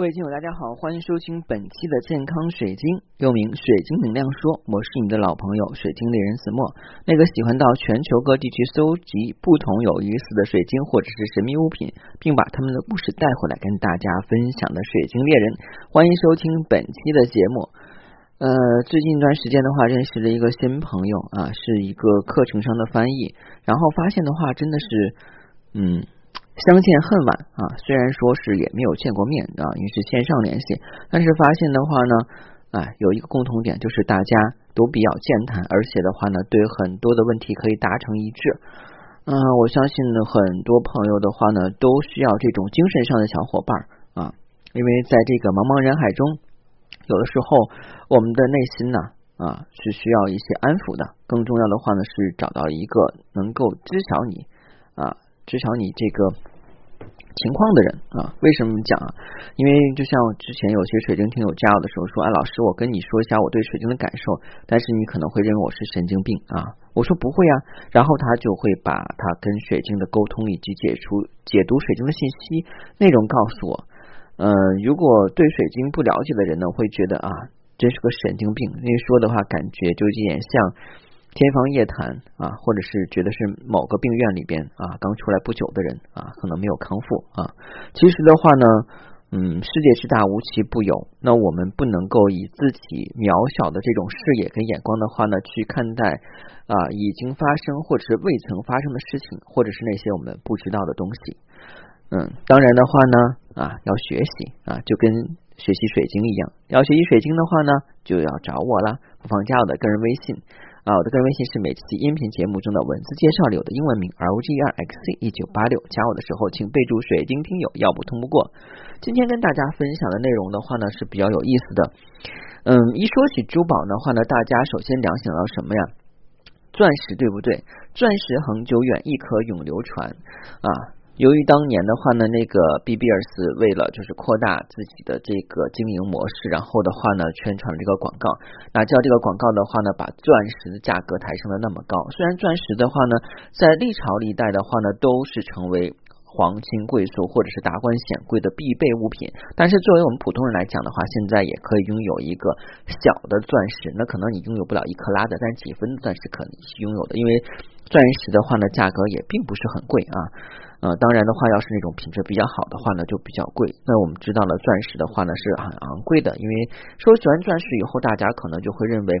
各位听友，大家好，欢迎收听本期的健康水晶，又名水晶能量说。我是你的老朋友水晶猎人子墨，那个喜欢到全球各地去搜集不同有意思的水晶或者是神秘物品，并把他们的故事带回来跟大家分享的水晶猎人。欢迎收听本期的节目。呃，最近一段时间的话，认识了一个新朋友啊，是一个课程上的翻译，然后发现的话，真的是，嗯。相见恨晚啊！虽然说是也没有见过面啊，因为是线上联系，但是发现的话呢，哎，有一个共同点，就是大家都比较健谈，而且的话呢，对很多的问题可以达成一致。嗯，我相信呢，很多朋友的话呢，都需要这种精神上的小伙伴啊，因为在这个茫茫人海中，有的时候我们的内心呢啊是需要一些安抚的，更重要的话呢是找到一个能够知晓你啊。知晓你这个情况的人啊，为什么讲啊？因为就像之前有些水晶听友加我的时候说，哎，老师，我跟你说一下我对水晶的感受，但是你可能会认为我是神经病啊。我说不会啊，然后他就会把他跟水晶的沟通以及解除解读水晶的信息内容告诉我。嗯，如果对水晶不了解的人呢，会觉得啊，真是个神经病。那说的话感觉就有点像。天方夜谭啊，或者是觉得是某个病院里边啊刚出来不久的人啊，可能没有康复啊。其实的话呢，嗯，世界之大无奇不有，那我们不能够以自己渺小的这种视野跟眼光的话呢，去看待啊已经发生或者是未曾发生的事情，或者是那些我们不知道的东西。嗯，当然的话呢啊，要学习啊，就跟学习水晶一样，要学习水晶的话呢，就要找我啦，不妨加我的个人微信。啊，我的个人微信是每期音频节目中的文字介绍里有的英文名 R O G E R X C 一九八六，加我的时候请备注水晶听友，要不通不过。今天跟大家分享的内容的话呢是比较有意思的。嗯，一说起珠宝的话呢，大家首先联想到什么呀？钻石对不对？钻石恒久远，亦可永流传啊。由于当年的话呢，那个 B B 尔斯为了就是扩大自己的这个经营模式，然后的话呢，宣传了这个广告，那叫这个广告的话呢，把钻石的价格抬升的那么高。虽然钻石的话呢，在历朝历代的话呢，都是成为皇亲贵族或者是达官显贵的必备物品，但是作为我们普通人来讲的话，现在也可以拥有一个小的钻石。那可能你拥有不了一克拉的，但是几分钻石可能是拥有的，因为钻石的话呢，价格也并不是很贵啊。呃，当然的话，要是那种品质比较好的话呢，就比较贵。那我们知道了，钻石的话呢是很昂贵的，因为说喜欢钻石以后，大家可能就会认为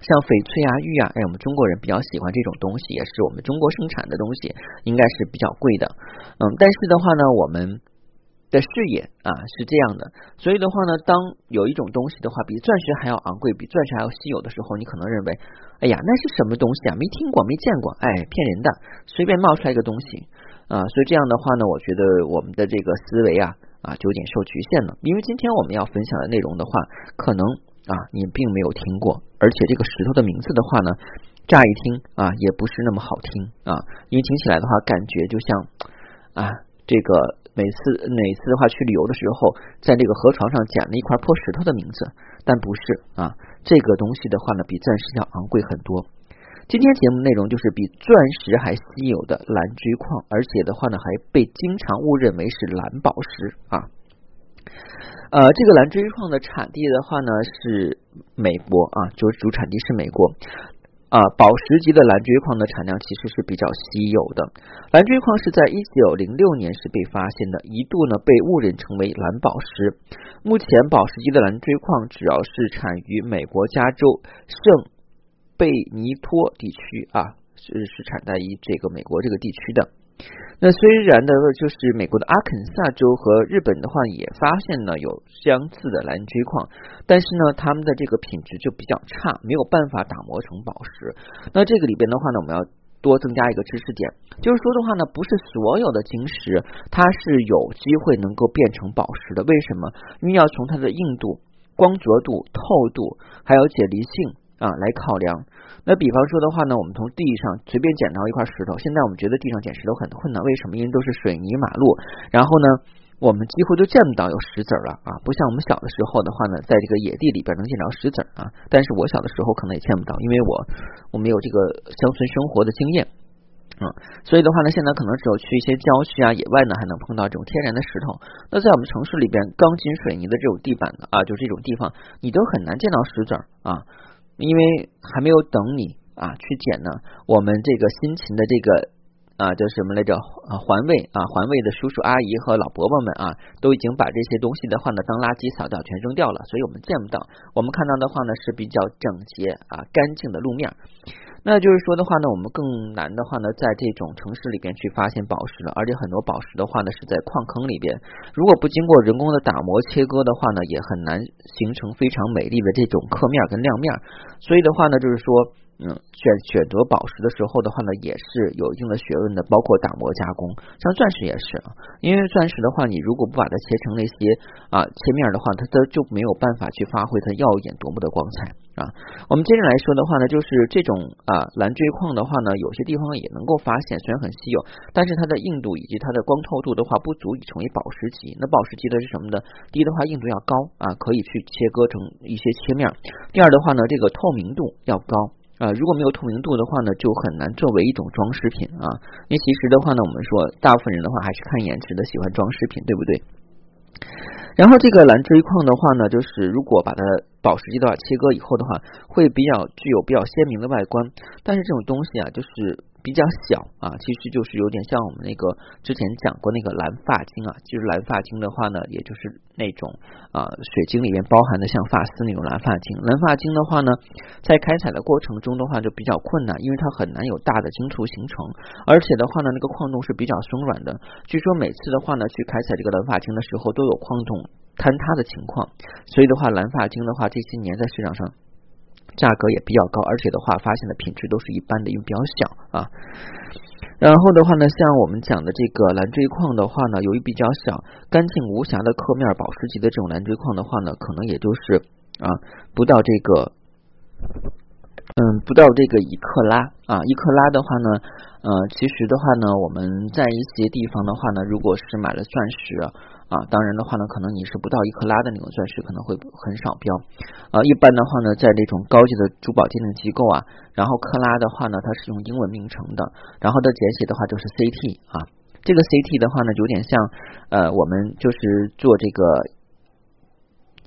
像翡翠啊、玉啊，哎，我们中国人比较喜欢这种东西，也是我们中国生产的东西，应该是比较贵的。嗯，但是的话呢，我们的视野啊是这样的，所以的话呢，当有一种东西的话比钻石还要昂贵，比钻石还要稀有的时候，你可能认为，哎呀，那是什么东西啊？没听过，没见过，哎，骗人的，随便冒出来一个东西。啊，所以这样的话呢，我觉得我们的这个思维啊啊就有点受局限了。因为今天我们要分享的内容的话，可能啊你并没有听过，而且这个石头的名字的话呢，乍一听啊也不是那么好听啊，因为听起来的话，感觉就像啊这个每次每次的话去旅游的时候，在这个河床上捡了一块破石头的名字，但不是啊，这个东西的话呢，比钻石要昂贵很多。今天节目内容就是比钻石还稀有的蓝锥矿，而且的话呢，还被经常误认为是蓝宝石啊。呃，这个蓝锥矿的产地的话呢是美国啊，就是主产地是美国啊。宝石级的蓝锥矿的产量其实是比较稀有的。蓝锥矿是在一九零六年是被发现的，一度呢被误认成为蓝宝石。目前宝石级的蓝锥矿主要是产于美国加州圣。贝尼托地区啊，是是产在于这个美国这个地区的。那虽然的，就是美国的阿肯萨州和日本的话，也发现了有相似的蓝锥矿，但是呢，他们的这个品质就比较差，没有办法打磨成宝石。那这个里边的话呢，我们要多增加一个知识点，就是说的话呢，不是所有的晶石它是有机会能够变成宝石的。为什么？因为要从它的硬度、光泽度、透度，还有解离性。啊，来考量。那比方说的话呢，我们从地上随便捡到一块石头，现在我们觉得地上捡石头很困难，为什么？因为都是水泥马路，然后呢，我们几乎都见不到有石子了啊，不像我们小的时候的话呢，在这个野地里边能见着石子啊。但是我小的时候可能也见不到，因为我我没有这个乡村生活的经验。嗯，所以的话呢，现在可能只有去一些郊区啊、野外呢，还能碰到这种天然的石头。那在我们城市里边，钢筋水泥的这种地板的啊，就这种地方，你都很难见到石子儿啊，因为还没有等你啊去捡呢。我们这个辛勤的这个。啊，叫什么来着？啊，环卫啊，环卫的叔叔阿姨和老伯伯们啊，都已经把这些东西的话呢，当垃圾扫掉，全扔掉了，所以我们见不到。我们看到的话呢，是比较整洁啊、干净的路面。那就是说的话呢，我们更难的话呢，在这种城市里边去发现宝石了，而且很多宝石的话呢，是在矿坑里边，如果不经过人工的打磨切割的话呢，也很难形成非常美丽的这种刻面跟亮面。所以的话呢，就是说。嗯，选选择宝石的时候的话呢，也是有一定的学问的，包括打磨加工，像钻石也是啊。因为钻石的话，你如果不把它切成那些啊切面的话，它它就没有办法去发挥它耀眼夺目的光彩啊。我们接着来说的话呢，就是这种啊蓝锥矿的话呢，有些地方也能够发现，虽然很稀有，但是它的硬度以及它的光透度的话，不足以成为宝石级。那宝石级的是什么呢？第一的话，硬度要高啊，可以去切割成一些切面；第二的话呢，这个透明度要高。啊，如果没有透明度的话呢，就很难作为一种装饰品啊。因为其实的话呢，我们说大部分人的话还是看颜值的，喜欢装饰品，对不对？然后这个蓝锥矿的话呢，就是如果把它宝石级的话切割以后的话，会比较具有比较鲜明的外观。但是这种东西啊，就是。比较小啊，其实就是有点像我们那个之前讲过那个蓝发晶啊，其实蓝发晶的话呢，也就是那种啊水晶里面包含的像发丝那种蓝发晶。蓝发晶的话呢，在开采的过程中的话就比较困难，因为它很难有大的晶簇形成，而且的话呢，那个矿洞是比较松软的。据说每次的话呢，去开采这个蓝发晶的时候，都有矿洞坍塌的情况。所以的话，蓝发晶的话，这些年在市场上。价格也比较高，而且的话，发现的品质都是一般的，因为比较小啊。然后的话呢，像我们讲的这个蓝锥矿的话呢，由于比较小、干净无瑕的刻面宝石级的这种蓝锥矿的话呢，可能也就是啊，不到这个，嗯，不到这个一克拉啊。一克拉的话呢，呃，其实的话呢，我们在一些地方的话呢，如果是买了钻石。啊当然的话呢，可能你是不到一克拉的那种钻石，可能会很少标。啊，一般的话呢，在这种高级的珠宝鉴定机构啊，然后克拉的话呢，它是用英文名称的，然后的简写的话就是 CT 啊。这个 CT 的话呢，有点像呃，我们就是做这个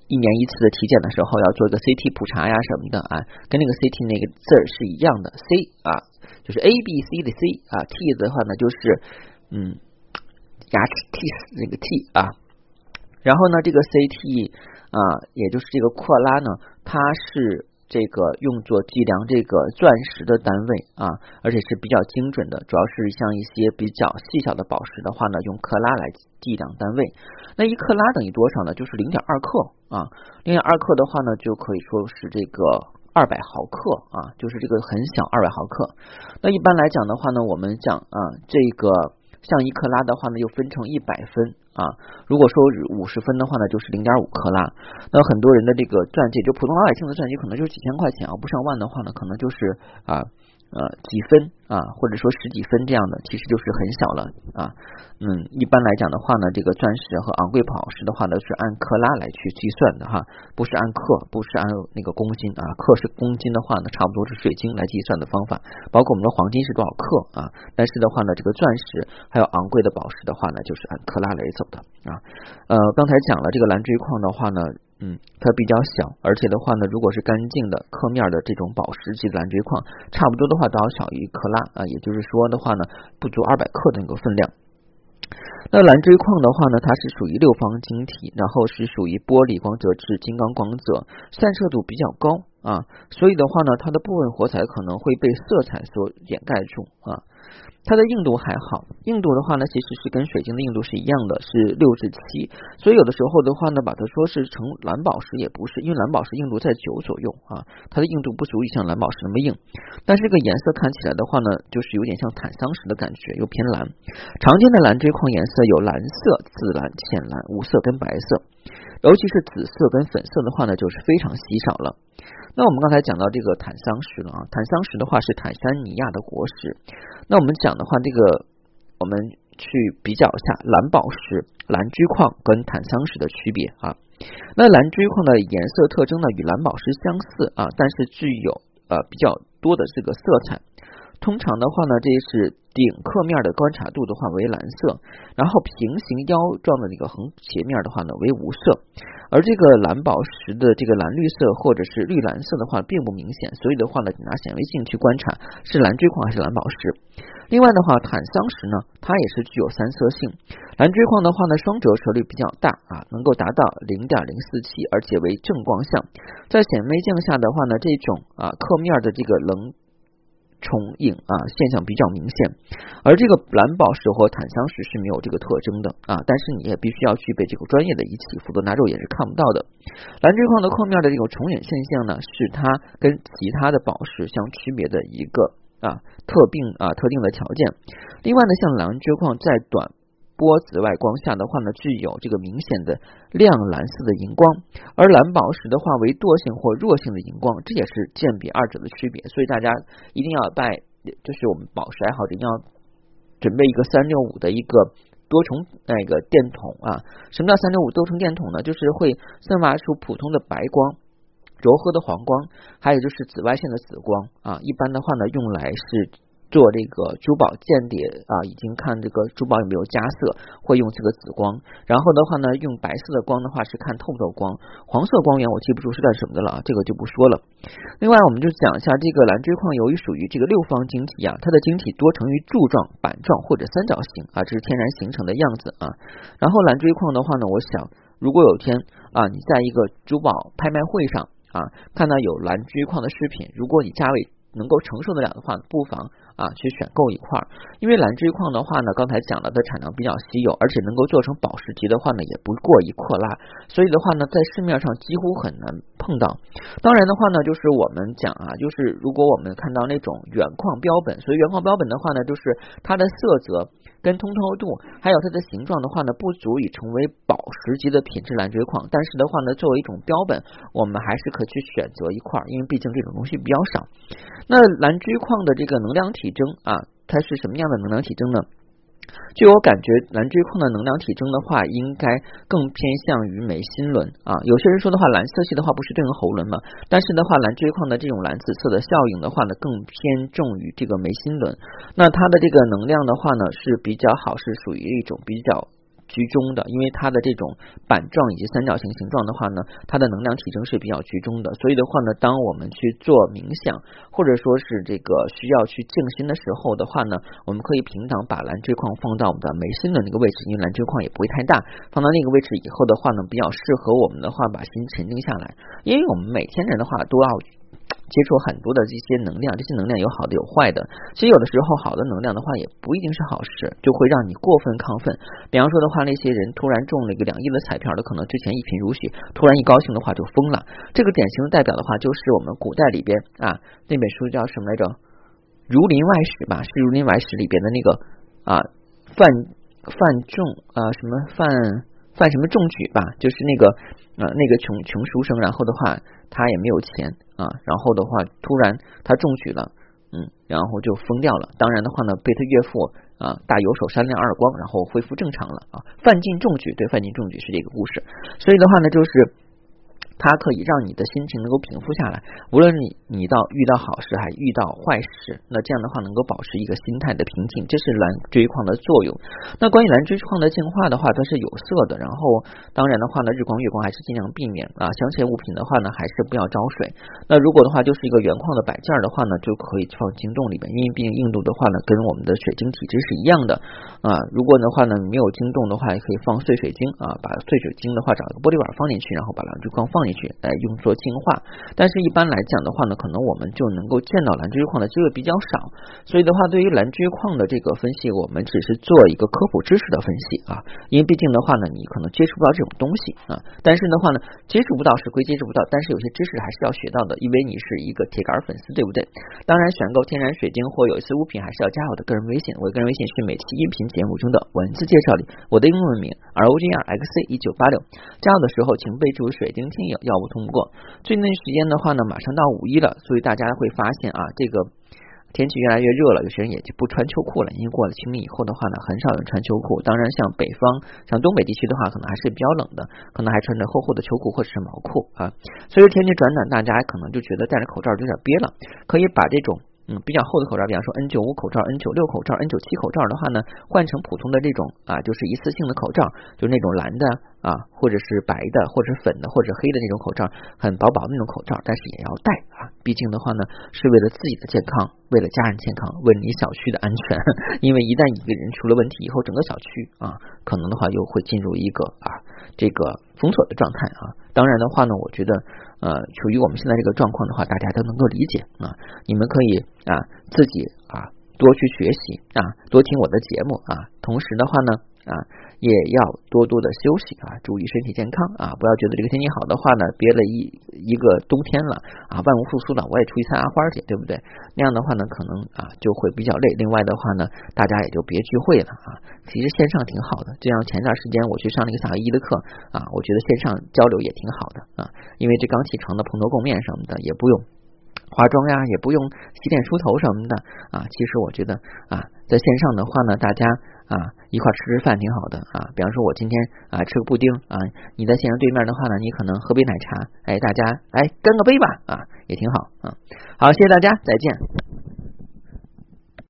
一年一次的体检的时候要做一个 CT 普查呀什么的啊，跟那个 CT 那个字儿是一样的。C 啊，就是 A B C 的 C 啊，T 的话呢就是嗯。牙齿 teeth 那个 T 啊，然后呢，这个 CT 啊，也就是这个克拉呢，它是这个用作计量这个钻石的单位啊，而且是比较精准的。主要是像一些比较细小的宝石的话呢，用克拉来计量单位。那一克拉等于多少呢？就是零点二克啊，零点二克的话呢，就可以说是这个二百毫克啊，就是这个很小二百毫克。那一般来讲的话呢，我们讲啊，这个。像一克拉的话呢，又分成一百分啊。如果说五十分的话呢，就是零点五克拉。那很多人的这个钻戒，就普通老百姓的钻戒，可能就是几千块钱啊，不上万的话呢，可能就是啊。呃，几分啊，或者说十几分这样的，其实就是很小了啊。嗯，一般来讲的话呢，这个钻石和昂贵宝石的话呢，是按克拉来去计算的哈，不是按克，不是按那个公斤啊。克是公斤的话呢，差不多是水晶来计算的方法。包括我们的黄金是多少克啊？但是的话呢，这个钻石还有昂贵的宝石的话呢，就是按克拉来走的啊。呃，刚才讲了这个蓝锥矿的话呢。嗯，它比较小，而且的话呢，如果是干净的刻面的这种宝石级的蓝锥矿，差不多的话都要小于一克拉啊，也就是说的话呢，不足二百克的那个分量。那蓝锥矿的话呢，它是属于六方晶体，然后是属于玻璃光泽至、金刚光泽，散射度比较高啊，所以的话呢，它的部分火彩可能会被色彩所掩盖住啊。它的硬度还好，硬度的话呢，其实是跟水晶的硬度是一样的，是六至七。所以有的时候的话呢，把它说是成蓝宝石也不是，因为蓝宝石硬度在九左右啊，它的硬度不足以像蓝宝石那么硬。但是这个颜色看起来的话呢，就是有点像坦桑石的感觉，又偏蓝。常见的蓝锥矿颜色有蓝色、紫蓝、浅蓝、无色跟白色，尤其是紫色跟粉色的话呢，就是非常稀少了。那我们刚才讲到这个坦桑石了啊，坦桑石的话是坦桑尼亚的国石。那我们讲的话，这个我们去比较一下蓝宝石、蓝锥矿跟坦桑石的区别啊。那蓝锥矿的颜色特征呢，与蓝宝石相似啊，但是具有呃比较多的这个色彩。通常的话呢，这是顶刻面的观察度的话为蓝色，然后平行腰状的那个横截面的话呢为无色。而这个蓝宝石的这个蓝绿色或者是绿蓝色的话并不明显，所以的话呢，你拿显微镜去观察是蓝锥矿还是蓝宝石。另外的话，坦桑石呢，它也是具有三色性。蓝锥矿的话呢，双折射率比较大啊，能够达到零点零四七，而且为正光相。在显微镜下的话呢，这种啊刻面的这个棱。重影啊现象比较明显，而这个蓝宝石和坦桑石是没有这个特征的啊，但是你也必须要具备这个专业的仪器，否则拿肉眼是看不到的。蓝锥矿的矿面的这个重影现象呢，是它跟其他的宝石相区别的一个啊特定啊特定的条件。另外呢，像蓝锥矿在短。波紫外光下的话呢，具有这个明显的亮蓝色的荧光，而蓝宝石的话为惰性或弱性的荧光，这也是鉴别二者的区别。所以大家一定要带，就是我们宝石爱好者一定要准备一个三六五的一个多重那个电筒啊。什么叫三六五多重电筒呢？就是会散发出普通的白光、柔和的黄光，还有就是紫外线的紫光啊。一般的话呢，用来是。做这个珠宝间谍啊，已经看这个珠宝有没有加色，会用这个紫光。然后的话呢，用白色的光的话是看透不透光。黄色光源我记不住是干什么的了啊，这个就不说了。另外，我们就讲一下这个蓝锥矿，由于属于这个六方晶体啊，它的晶体多呈于柱状、板状或者三角形啊，这是天然形成的样子啊。然后蓝锥矿的话呢，我想如果有一天啊，你在一个珠宝拍卖会上啊，看到有蓝锥矿的饰品，如果你价位能够承受得了的话，不妨。啊，去选购一块，因为蓝锥矿的话呢，刚才讲了的产量比较稀有，而且能够做成宝石级的话呢，也不过一克拉，所以的话呢，在市面上几乎很难碰到。当然的话呢，就是我们讲啊，就是如果我们看到那种原矿标本，所以原矿标本的话呢，就是它的色泽。跟通透度还有它的形状的话呢，不足以成为宝石级的品质蓝锥矿，但是的话呢，作为一种标本，我们还是可去选择一块，因为毕竟这种东西比较少。那蓝锥矿的这个能量体征啊，它是什么样的能量体征呢？据我感觉，蓝锥矿的能量体征的话，应该更偏向于眉心轮啊。有些人说的话，蓝色系的话不是对应喉轮吗？但是的话，蓝锥矿的这种蓝紫色的效应的话呢，更偏重于这个眉心轮。那它的这个能量的话呢，是比较好，是属于一种比较。居中的，因为它的这种板状以及三角形形状的话呢，它的能量体征是比较居中的，所以的话呢，当我们去做冥想或者说是这个需要去静心的时候的话呢，我们可以平躺把蓝锥矿放到我们的眉心的那个位置，因为蓝锥矿也不会太大，放到那个位置以后的话呢，比较适合我们的话把心沉静下来，因为我们每天人的话都要。接触很多的这些能量，这些能量有好的有坏的。其实有的时候好的能量的话也不一定是好事，就会让你过分亢奋。比方说的话，那些人突然中了一个两亿的彩票的，可能之前一贫如洗，突然一高兴的话就疯了。这个典型的代表的话，就是我们古代里边啊那本书叫什么来着？《儒林外史》吧，是《儒林外史》里边的那个啊范范仲啊什么范范什么中举吧，就是那个啊那个穷穷书生，然后的话。他也没有钱啊，然后的话，突然他中举了，嗯，然后就疯掉了。当然的话呢，被他岳父啊大有手扇亮耳光，然后恢复正常了啊。范进中举，对，范进中举是这个故事。所以的话呢，就是。它可以让你的心情能够平复下来，无论你你到遇到好事还遇到坏事，那这样的话能够保持一个心态的平静，这是蓝锥矿的作用。那关于蓝锥矿的净化的话，它是有色的，然后当然的话呢，日光月光还是尽量避免啊。镶嵌物品的话呢，还是不要招水。那如果的话就是一个原矿的摆件的话呢，就可以放晶洞里面，因为毕竟硬度的话呢，跟我们的水晶体质是一样的啊。如果的话呢，没有晶洞的话，也可以放碎水晶啊，把碎水晶的话找一个玻璃碗放进去，然后把蓝锥矿放进。来用作净化，但是一般来讲的话呢，可能我们就能够见到蓝锥矿的机会比较少，所以的话，对于蓝锥矿的这个分析，我们只是做一个科普知识的分析啊，因为毕竟的话呢，你可能接触不到这种东西啊，但是的话呢，接触不到是归接触不到，但是有些知识还是要学到的，因为你是一个铁杆粉丝，对不对？当然，选购天然水晶或有一些物品，还是要加我的个人微信，我的个人微信是每期音频节目中的文字介绍里我的英文名 R O G R X C 一九八六，加我的时候请备注水晶听友。药物通过。最近时间的话呢，马上到五一了，所以大家会发现啊，这个天气越来越热了，有些人也就不穿秋裤了。因为过了清明以后的话呢，很少人穿秋裤。当然，像北方、像东北地区的话，可能还是比较冷的，可能还穿着厚厚的秋裤或者是毛裤啊。随着天气转暖，大家可能就觉得戴着口罩有点憋了，可以把这种。嗯，比较厚的口罩，比方说 N 九五口罩、N 九六口罩、N 九七口罩的话呢，换成普通的这种啊，就是一次性的口罩，就那种蓝的啊，或者是白的，或者粉的，或者黑的那种口罩，很薄薄的那种口罩，但是也要戴啊，毕竟的话呢，是为了自己的健康，为了家人健康，为你小区的安全，因为一旦一个人出了问题以后，整个小区啊，可能的话又会进入一个啊这个封锁的状态啊。当然的话呢，我觉得。呃，处于我们现在这个状况的话，大家都能够理解啊。你们可以啊自己啊多去学习啊，多听我的节目啊。同时的话呢啊。也要多多的休息啊，注意身体健康啊！不要觉得这个天气好的话呢，憋了一一个冬天了啊，万无复苏了，我也出去参加花去，对不对？那样的话呢，可能啊就会比较累。另外的话呢，大家也就别聚会了啊。其实线上挺好的，就像前段时间我去上那个小一的课啊，我觉得线上交流也挺好的啊，因为这刚起床的蓬头垢面什么的也不用。化妆呀，也不用洗脸梳头什么的啊。其实我觉得啊，在线上的话呢，大家啊一块吃吃饭挺好的啊。比方说，我今天啊吃个布丁啊，你在线上对面的话呢，你可能喝杯奶茶，哎，大家哎干个杯吧啊，也挺好啊。好，谢谢大家，再见。